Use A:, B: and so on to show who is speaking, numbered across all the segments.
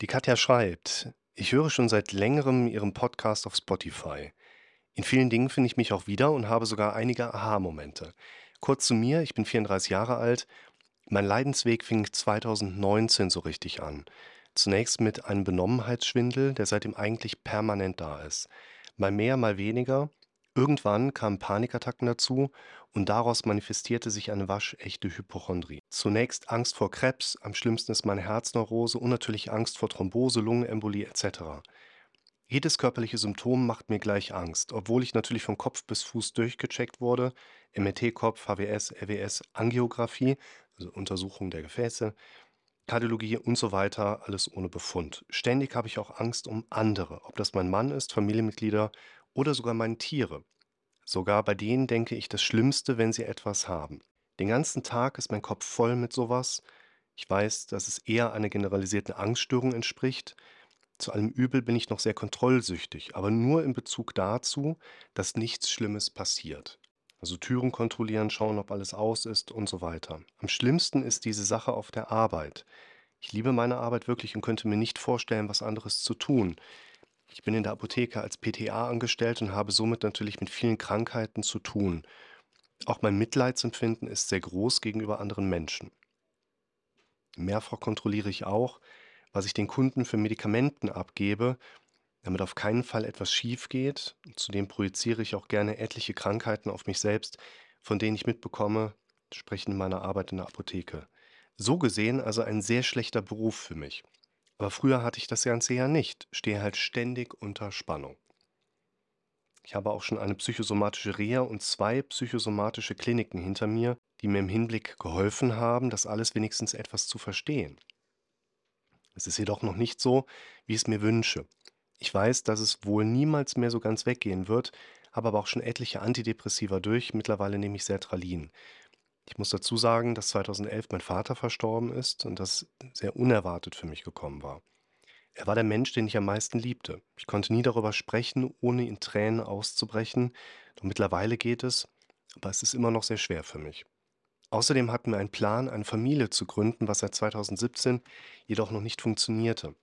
A: Die Katja schreibt, ich höre schon seit längerem Ihren Podcast auf Spotify. In vielen Dingen finde ich mich auch wieder und habe sogar einige Aha-Momente. Kurz zu mir, ich bin 34 Jahre alt. Mein Leidensweg fing 2019 so richtig an. Zunächst mit einem Benommenheitsschwindel, der seitdem eigentlich permanent da ist. Mal mehr, mal weniger. Irgendwann kamen Panikattacken dazu und daraus manifestierte sich eine waschechte Hypochondrie. Zunächst Angst vor Krebs, am schlimmsten ist meine Herzneurose und natürlich Angst vor Thrombose, Lungenembolie etc. Jedes körperliche Symptom macht mir gleich Angst, obwohl ich natürlich von Kopf bis Fuß durchgecheckt wurde, MRT-Kopf, HWS, RWS, Angiografie, also Untersuchung der Gefäße, Kardiologie und so weiter, alles ohne Befund. Ständig habe ich auch Angst um andere, ob das mein Mann ist, Familienmitglieder oder sogar meine Tiere. Sogar bei denen denke ich das Schlimmste, wenn sie etwas haben. Den ganzen Tag ist mein Kopf voll mit sowas. Ich weiß, dass es eher einer generalisierten Angststörung entspricht. Zu allem Übel bin ich noch sehr kontrollsüchtig, aber nur in Bezug dazu, dass nichts Schlimmes passiert. Also Türen kontrollieren, schauen, ob alles aus ist und so weiter. Am schlimmsten ist diese Sache auf der Arbeit. Ich liebe meine Arbeit wirklich und könnte mir nicht vorstellen, was anderes zu tun. Ich bin in der Apotheke als PTA angestellt und habe somit natürlich mit vielen Krankheiten zu tun. Auch mein Mitleidsempfinden ist sehr groß gegenüber anderen Menschen. Mehrfach kontrolliere ich auch, was ich den Kunden für Medikamenten abgebe, damit auf keinen Fall etwas schief geht. Zudem projiziere ich auch gerne etliche Krankheiten auf mich selbst, von denen ich mitbekomme, sprechen in meiner Arbeit in der Apotheke. So gesehen also ein sehr schlechter Beruf für mich. Aber früher hatte ich das Ganze ja nicht, stehe halt ständig unter Spannung. Ich habe auch schon eine psychosomatische Reha und zwei psychosomatische Kliniken hinter mir, die mir im Hinblick geholfen haben, das alles wenigstens etwas zu verstehen. Es ist jedoch noch nicht so, wie ich es mir wünsche. Ich weiß, dass es wohl niemals mehr so ganz weggehen wird, habe aber auch schon etliche Antidepressiva durch. Mittlerweile nehme ich Sertralin. Ich muss dazu sagen, dass 2011 mein Vater verstorben ist und das sehr unerwartet für mich gekommen war. Er war der Mensch, den ich am meisten liebte. Ich konnte nie darüber sprechen, ohne in Tränen auszubrechen. Doch mittlerweile geht es, aber es ist immer noch sehr schwer für mich. Außerdem hatten wir einen Plan, eine Familie zu gründen, was seit 2017 jedoch noch nicht funktionierte.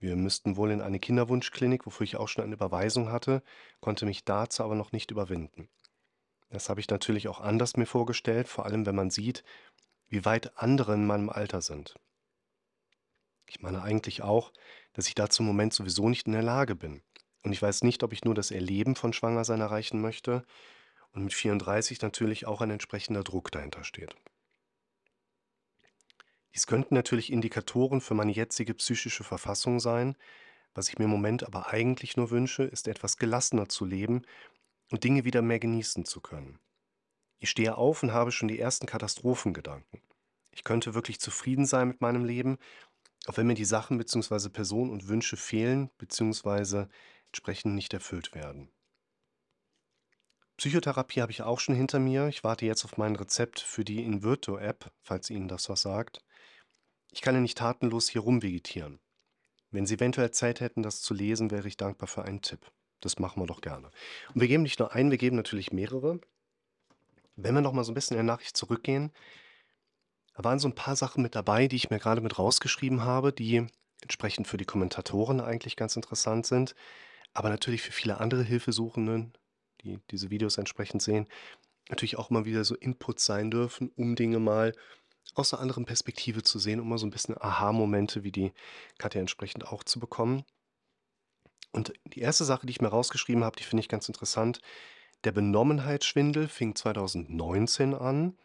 A: Wir müssten wohl in eine Kinderwunschklinik, wofür ich auch schon eine Überweisung hatte, konnte mich dazu aber noch nicht überwinden. Das habe ich natürlich auch anders mir vorgestellt, vor allem wenn man sieht, wie weit andere in meinem Alter sind. Ich meine eigentlich auch, dass ich dazu im Moment sowieso nicht in der Lage bin. Und ich weiß nicht, ob ich nur das Erleben von Schwangersein erreichen möchte und mit 34 natürlich auch ein entsprechender Druck dahinter steht. Dies könnten natürlich Indikatoren für meine jetzige psychische Verfassung sein. Was ich mir im Moment aber eigentlich nur wünsche, ist etwas gelassener zu leben und Dinge wieder mehr genießen zu können. Ich stehe auf und habe schon die ersten Katastrophengedanken. Ich könnte wirklich zufrieden sein mit meinem Leben, auch wenn mir die Sachen bzw. Personen und Wünsche fehlen bzw. entsprechend nicht erfüllt werden. Psychotherapie habe ich auch schon hinter mir. Ich warte jetzt auf mein Rezept für die Invirto-App, falls Ihnen das was sagt. Ich kann ja nicht tatenlos hier rumvegetieren. Wenn Sie eventuell Zeit hätten, das zu lesen, wäre ich dankbar für einen Tipp. Das machen wir doch gerne. Und wir geben nicht nur einen, wir geben natürlich mehrere. Wenn wir noch mal so ein bisschen in der Nachricht zurückgehen, da waren so ein paar Sachen mit dabei, die ich mir gerade mit rausgeschrieben habe, die entsprechend für die Kommentatoren eigentlich ganz interessant sind, aber natürlich für viele andere Hilfesuchenden, die diese Videos entsprechend sehen, natürlich auch mal wieder so Inputs sein dürfen, um Dinge mal aus einer anderen Perspektive zu sehen, um mal so ein bisschen Aha-Momente wie die Katja entsprechend auch zu bekommen. Und die erste Sache, die ich mir rausgeschrieben habe, die finde ich ganz interessant. Der Benommenheitsschwindel fing 2019 an,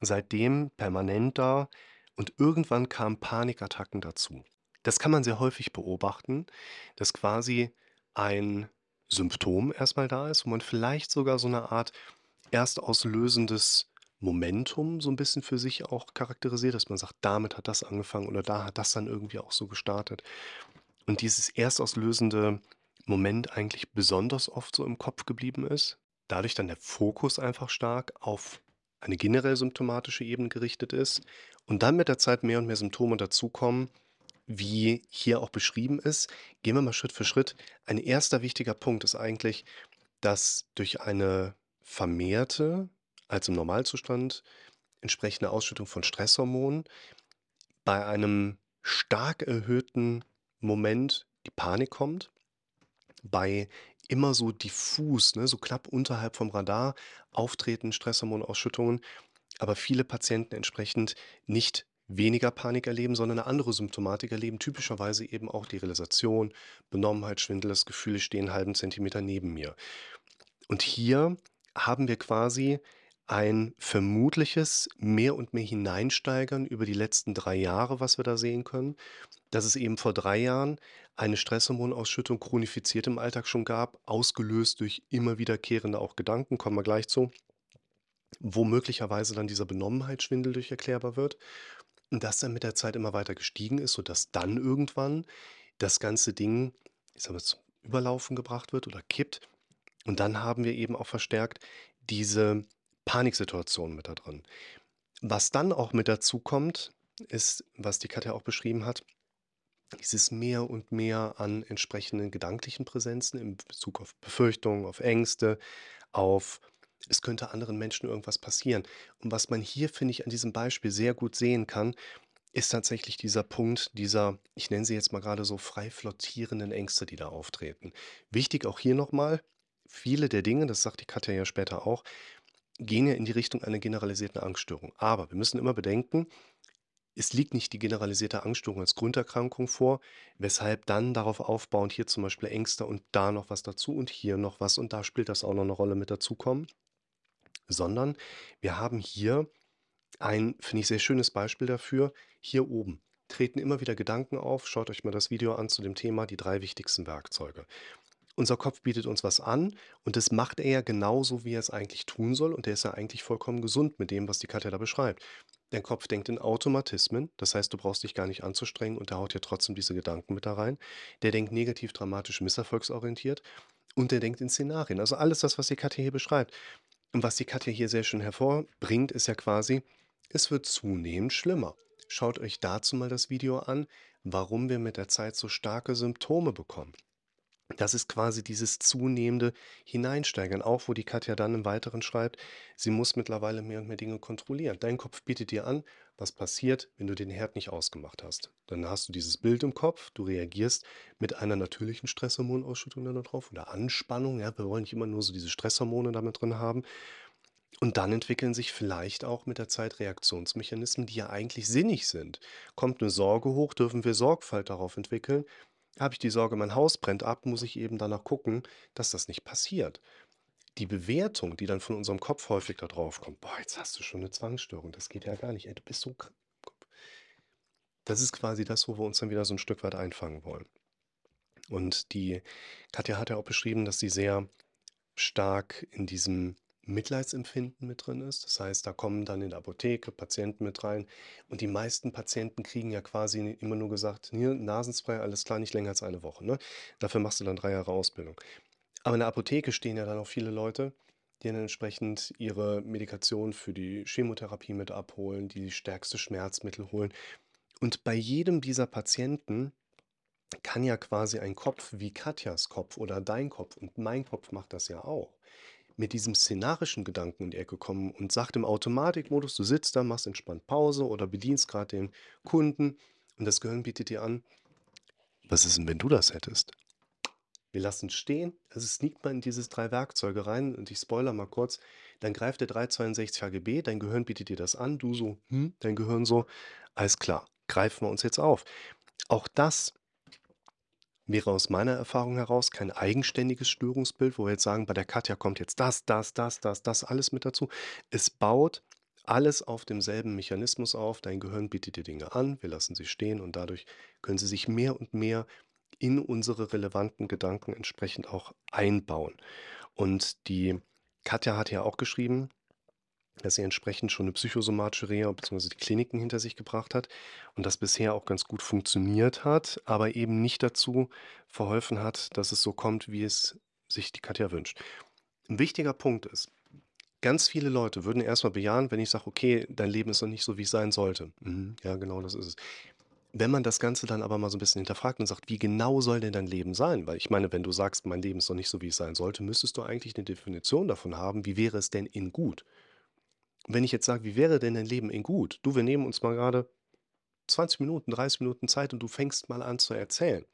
A: seitdem permanent da und irgendwann kamen Panikattacken dazu. Das kann man sehr häufig beobachten, dass quasi ein Symptom erstmal da ist, wo man vielleicht sogar so eine Art erstauslösendes Momentum so ein bisschen für sich auch charakterisiert, dass man sagt, damit hat das angefangen oder da hat das dann irgendwie auch so gestartet. Und dieses erstauslösende Moment eigentlich besonders oft so im Kopf geblieben ist. Dadurch dann der Fokus einfach stark auf eine generell symptomatische Ebene gerichtet ist und dann mit der Zeit mehr und mehr Symptome dazukommen, wie hier auch beschrieben ist. Gehen wir mal Schritt für Schritt. Ein erster wichtiger Punkt ist eigentlich, dass durch eine vermehrte, als im Normalzustand, entsprechende Ausschüttung von Stresshormonen bei einem stark erhöhten Moment die Panik kommt, bei immer so diffus, ne, so knapp unterhalb vom Radar auftretenden Stresshormonausschüttungen, aber viele Patienten entsprechend nicht weniger Panik erleben, sondern eine andere Symptomatik erleben, typischerweise eben auch die Realisation, Benommenheit, Schwindel, das Gefühl, ich stehe 'n halben Zentimeter neben mir. Und hier haben wir quasi ein vermutliches mehr und mehr Hineinsteigern über die letzten 3 Jahre, was wir da sehen können, dass es eben vor 3 Jahren eine Stresshormonausschüttung chronifiziert im Alltag schon gab, ausgelöst durch immer wiederkehrende auch Gedanken, kommen wir gleich zu, wo möglicherweise dann dieser Benommenheitsschwindel durch erklärbar wird und das dann mit der Zeit immer weiter gestiegen ist, sodass dann irgendwann das ganze Ding, ich sage mal, zum Überlaufen gebracht wird oder kippt. Und dann haben wir eben auch verstärkt diese Paniksituation mit da drin. Was dann auch mit dazu kommt, ist, was die Katja auch beschrieben hat, dieses mehr und mehr an entsprechenden gedanklichen Präsenzen in Bezug auf Befürchtungen, auf Ängste, auf es könnte anderen Menschen irgendwas passieren. Und was man hier, finde ich, an diesem Beispiel sehr gut sehen kann, ist tatsächlich dieser Punkt dieser, ich nenne sie jetzt mal gerade so frei flottierenden Ängste, die da auftreten. Wichtig auch hier nochmal, viele der Dinge, das sagt die Katja ja später auch, gehen ja in die Richtung einer generalisierten Angststörung. Aber wir müssen immer bedenken, es liegt nicht die generalisierte Angststörung als Grunderkrankung vor, weshalb dann darauf aufbauend hier zum Beispiel Ängste und da noch was dazu und hier noch was und da spielt das auch noch eine Rolle mit dazukommen sondern wir haben hier ein, finde ich, sehr schönes Beispiel dafür. Hier oben treten immer wieder Gedanken auf. Schaut euch mal das Video an zu dem Thema die drei wichtigsten Werkzeuge. Unser Kopf bietet uns was an und das macht er ja genauso, wie er es eigentlich tun soll. Und der ist ja eigentlich vollkommen gesund mit dem, was die Katja da beschreibt. Dein Kopf denkt in Automatismen, das heißt, du brauchst dich gar nicht anzustrengen und der haut ja trotzdem diese Gedanken mit da rein. Der denkt negativ, dramatisch, misserfolgsorientiert und der denkt in Szenarien. Also alles das, was die Katja hier beschreibt. Und was die Katja hier sehr schön hervorbringt, ist ja quasi, es wird zunehmend schlimmer. Schaut euch dazu mal das Video an, warum wir mit der Zeit so starke Symptome bekommen. Das ist quasi dieses zunehmende Hineinsteigern, auch wo die Katja dann im Weiteren schreibt, sie muss mittlerweile mehr und mehr Dinge kontrollieren. Dein Kopf bietet dir an, was passiert, wenn du den Herd nicht ausgemacht hast. Dann hast du dieses Bild im Kopf, du reagierst mit einer natürlichen Stresshormonausschüttung dann drauf oder Anspannung. Ja, wir wollen nicht immer nur so diese Stresshormone damit drin haben. Und dann entwickeln sich vielleicht auch mit der Zeit Reaktionsmechanismen, die ja eigentlich sinnig sind. Kommt eine Sorge hoch, dürfen wir Sorgfalt darauf entwickeln habe ich die Sorge, mein Haus brennt ab, muss ich eben danach gucken, dass das nicht passiert. Die Bewertung, die dann von unserem Kopf häufig da drauf kommt, boah, jetzt hast du schon eine Zwangsstörung, das geht ja gar nicht, ey, du bist so krank. Das ist quasi das, wo wir uns dann wieder so ein Stück weit einfangen wollen. Und die Katja hat ja auch beschrieben, dass sie sehr stark in diesem Mitleidsempfinden mit drin ist. Das heißt, da kommen dann in der Apotheke Patienten mit rein und die meisten Patienten kriegen ja quasi immer nur gesagt: „Hier, Nasenspray, alles klar, nicht länger als eine Woche“, ne? Dafür machst du dann 3 Jahre Ausbildung. Aber in der Apotheke stehen ja dann auch viele Leute, die dann entsprechend ihre Medikation für die Chemotherapie mit abholen, die stärkste Schmerzmittel holen. Und bei jedem dieser Patienten kann ja quasi ein Kopf wie Katjas Kopf oder dein Kopf und mein Kopf macht das ja auch mit diesem szenarischen Gedanken in die Ecke kommen und sagt im Automatikmodus, du sitzt da, machst entspannt Pause oder bedienst gerade den Kunden und das Gehirn bietet dir an, was ist denn, wenn du das hättest? Wir lassen stehen, also es sneakt mal in dieses drei Werkzeuge rein und ich spoiler mal kurz, dann greift der 362 HGB, dein Gehirn bietet dir das an, du so, hm, dein Gehirn so, alles klar, greifen wir uns jetzt auf. Auch das wäre aus meiner Erfahrung heraus kein eigenständiges Störungsbild, wo wir jetzt sagen, bei der Katja kommt jetzt das, das, das, das, das alles mit dazu. Es baut alles auf demselben Mechanismus auf. Dein Gehirn bietet dir Dinge an, wir lassen sie stehen und dadurch können sie sich mehr und mehr in unsere relevanten Gedanken entsprechend auch einbauen. Und die Katja hat ja auch geschrieben, dass sie entsprechend schon eine psychosomatische Reha bzw. die Kliniken hinter sich gebracht hat und das bisher auch ganz gut funktioniert hat, aber eben nicht dazu verholfen hat, dass es so kommt, wie es sich die Katja wünscht. Ein wichtiger Punkt ist, ganz viele Leute würden erstmal bejahen, wenn ich sage: „Okay, dein Leben ist noch nicht so, wie es sein sollte.“ Mhm, ja, genau, das ist es. Wenn man das Ganze dann aber mal so ein bisschen hinterfragt und sagt: „Wie genau soll denn dein Leben sein?“ Weil ich meine, wenn du sagst: „Mein Leben ist noch nicht so, wie es sein sollte“, müsstest du eigentlich eine Definition davon haben, wie wäre es denn in gut? Wenn ich jetzt sage: „Wie wäre denn dein Leben in gut?“ Du, wir nehmen uns mal gerade 20 Minuten, 30 Minuten Zeit und du fängst mal an zu erzählen.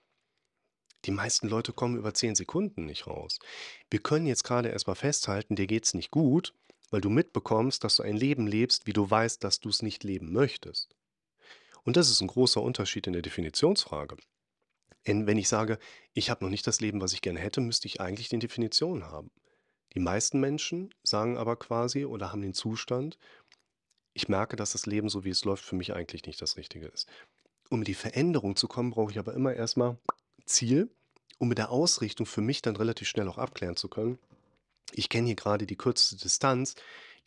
A: Die meisten Leute kommen über 10 Sekunden nicht raus. Wir können jetzt gerade erst mal festhalten, dir geht's nicht gut, weil du mitbekommst, dass du ein Leben lebst, wie du weißt, dass du es nicht leben möchtest. Und das ist ein großer Unterschied in der Definitionsfrage. Denn wenn ich sage, ich habe noch nicht das Leben, was ich gerne hätte, müsste ich eigentlich die Definition haben. Die meisten Menschen sagen aber quasi oder haben den Zustand, ich merke, dass das Leben, so wie es läuft, für mich eigentlich nicht das Richtige ist. Um in die Veränderung zu kommen, brauche ich aber immer erstmal Ziel, um mit der Ausrichtung für mich dann relativ schnell auch abklären zu können. Ich kenne hier gerade die kürzeste Distanz,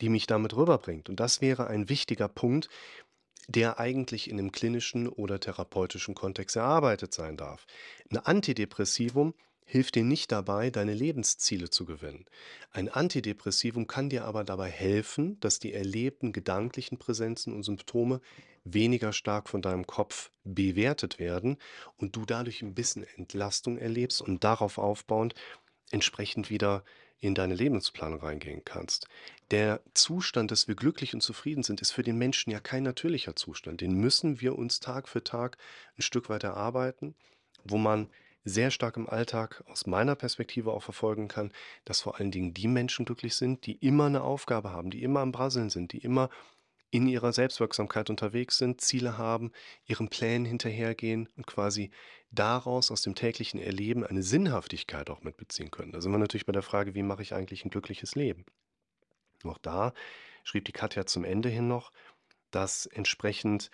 A: die mich damit rüberbringt. Und das wäre ein wichtiger Punkt, der eigentlich in einem klinischen oder therapeutischen Kontext erarbeitet sein darf. Ein Antidepressivum hilft dir nicht dabei, deine Lebensziele zu gewinnen. Ein Antidepressivum kann dir aber dabei helfen, dass die erlebten gedanklichen Präsenzen und Symptome weniger stark von deinem Kopf bewertet werden und du dadurch ein bisschen Entlastung erlebst und darauf aufbauend entsprechend wieder in deine Lebensplanung reingehen kannst. Der Zustand, dass wir glücklich und zufrieden sind, ist für den Menschen ja kein natürlicher Zustand. Den müssen wir uns Tag für Tag ein Stück weit erarbeiten, wo man sehr stark im Alltag aus meiner Perspektive auch verfolgen kann, dass vor allen Dingen die Menschen glücklich sind, die immer eine Aufgabe haben, die immer am Brasseln sind, die immer in ihrer Selbstwirksamkeit unterwegs sind, Ziele haben, ihren Plänen hinterhergehen und quasi daraus aus dem täglichen Erleben eine Sinnhaftigkeit auch mitbeziehen können. Da sind wir natürlich bei der Frage, wie mache ich eigentlich ein glückliches Leben? Auch da schrieb die Katja zum Ende hin noch, dass entsprechend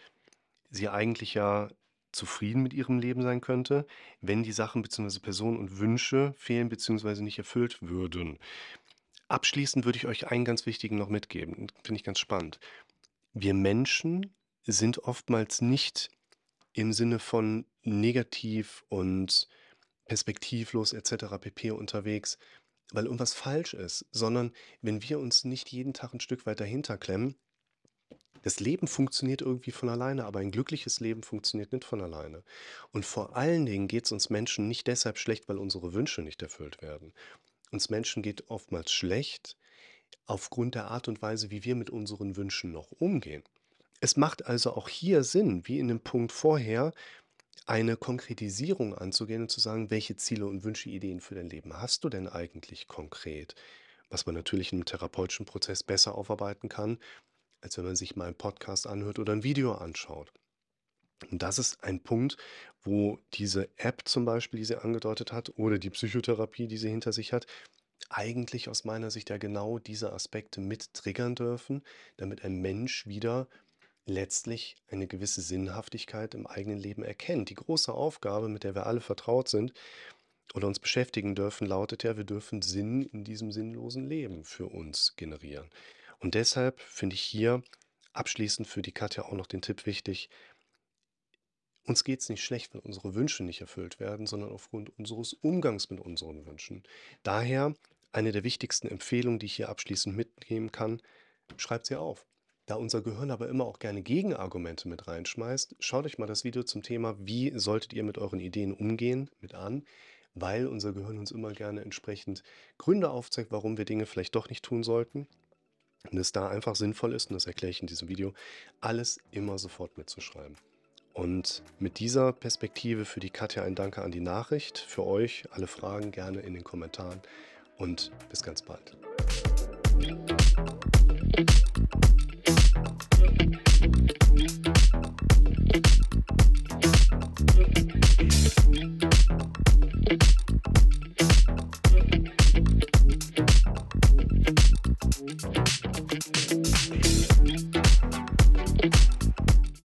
A: sie eigentlich ja zufrieden mit ihrem Leben sein könnte, wenn die Sachen bzw. Personen und Wünsche fehlen bzw. nicht erfüllt würden. Abschließend würde ich euch einen ganz wichtigen noch mitgeben, finde ich ganz spannend. Wir Menschen sind oftmals nicht im Sinne von negativ und perspektivlos etc. pp. unterwegs, weil irgendwas falsch ist, sondern wenn wir uns nicht jeden Tag ein Stück weit dahinter klemmen, das Leben funktioniert irgendwie von alleine, aber ein glückliches Leben funktioniert nicht von alleine. Und vor allen Dingen geht es uns Menschen nicht deshalb schlecht, weil unsere Wünsche nicht erfüllt werden. Uns Menschen geht oftmals schlecht aufgrund der Art und Weise, wie wir mit unseren Wünschen noch umgehen. Es macht also auch hier Sinn, wie in dem Punkt vorher, eine Konkretisierung anzugehen und zu sagen, welche Ziele und Wünsche, Ideen für dein Leben hast du denn eigentlich konkret? Was man natürlich im therapeutischen Prozess besser aufarbeiten kann, als wenn man sich mal einen Podcast anhört oder ein Video anschaut. Und das ist ein Punkt, wo diese App zum Beispiel, die sie angedeutet hat, oder die Psychotherapie, die sie hinter sich hat, eigentlich aus meiner Sicht ja genau diese Aspekte mit triggern dürfen, damit ein Mensch wieder letztlich eine gewisse Sinnhaftigkeit im eigenen Leben erkennt. Die große Aufgabe, mit der wir alle vertraut sind oder uns beschäftigen dürfen, lautet ja, wir dürfen Sinn in diesem sinnlosen Leben für uns generieren. Und deshalb finde ich hier abschließend für die Katja auch noch den Tipp wichtig, uns geht es nicht schlecht, wenn unsere Wünsche nicht erfüllt werden, sondern aufgrund unseres Umgangs mit unseren Wünschen. Daher eine der wichtigsten Empfehlungen, die ich hier abschließend mitgeben kann, schreibt sie auf. Da unser Gehirn aber immer auch gerne Gegenargumente mit reinschmeißt, schaut euch mal das Video zum Thema, wie solltet ihr mit euren Ideen umgehen, mit an, weil unser Gehirn uns immer gerne entsprechend Gründe aufzeigt, warum wir Dinge vielleicht doch nicht tun sollten. Und es da einfach sinnvoll ist, und das erkläre ich in diesem Video, alles immer sofort mitzuschreiben. Und mit dieser Perspektive für die Katja ein Danke an die Nachricht, für euch alle Fragen gerne in den Kommentaren und bis ganz bald. Thank you.